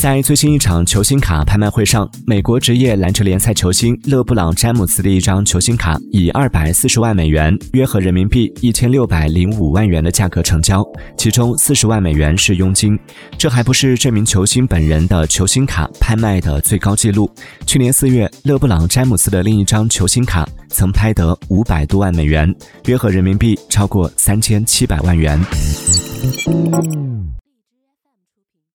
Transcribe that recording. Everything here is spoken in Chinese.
在最新一场球星卡拍卖会上，美国职业篮球联赛球星勒布朗·詹姆斯的一张球星卡以二百四十万美元（约合人民币一千六百零五万元）的价格成交，其中四十万美元是佣金。这还不是这名球星本人的球星卡拍卖的最高纪录。去年四月，勒布朗·詹姆斯的另一张球星卡曾拍得五百多万美元（约合人民币超过三千七百万元）。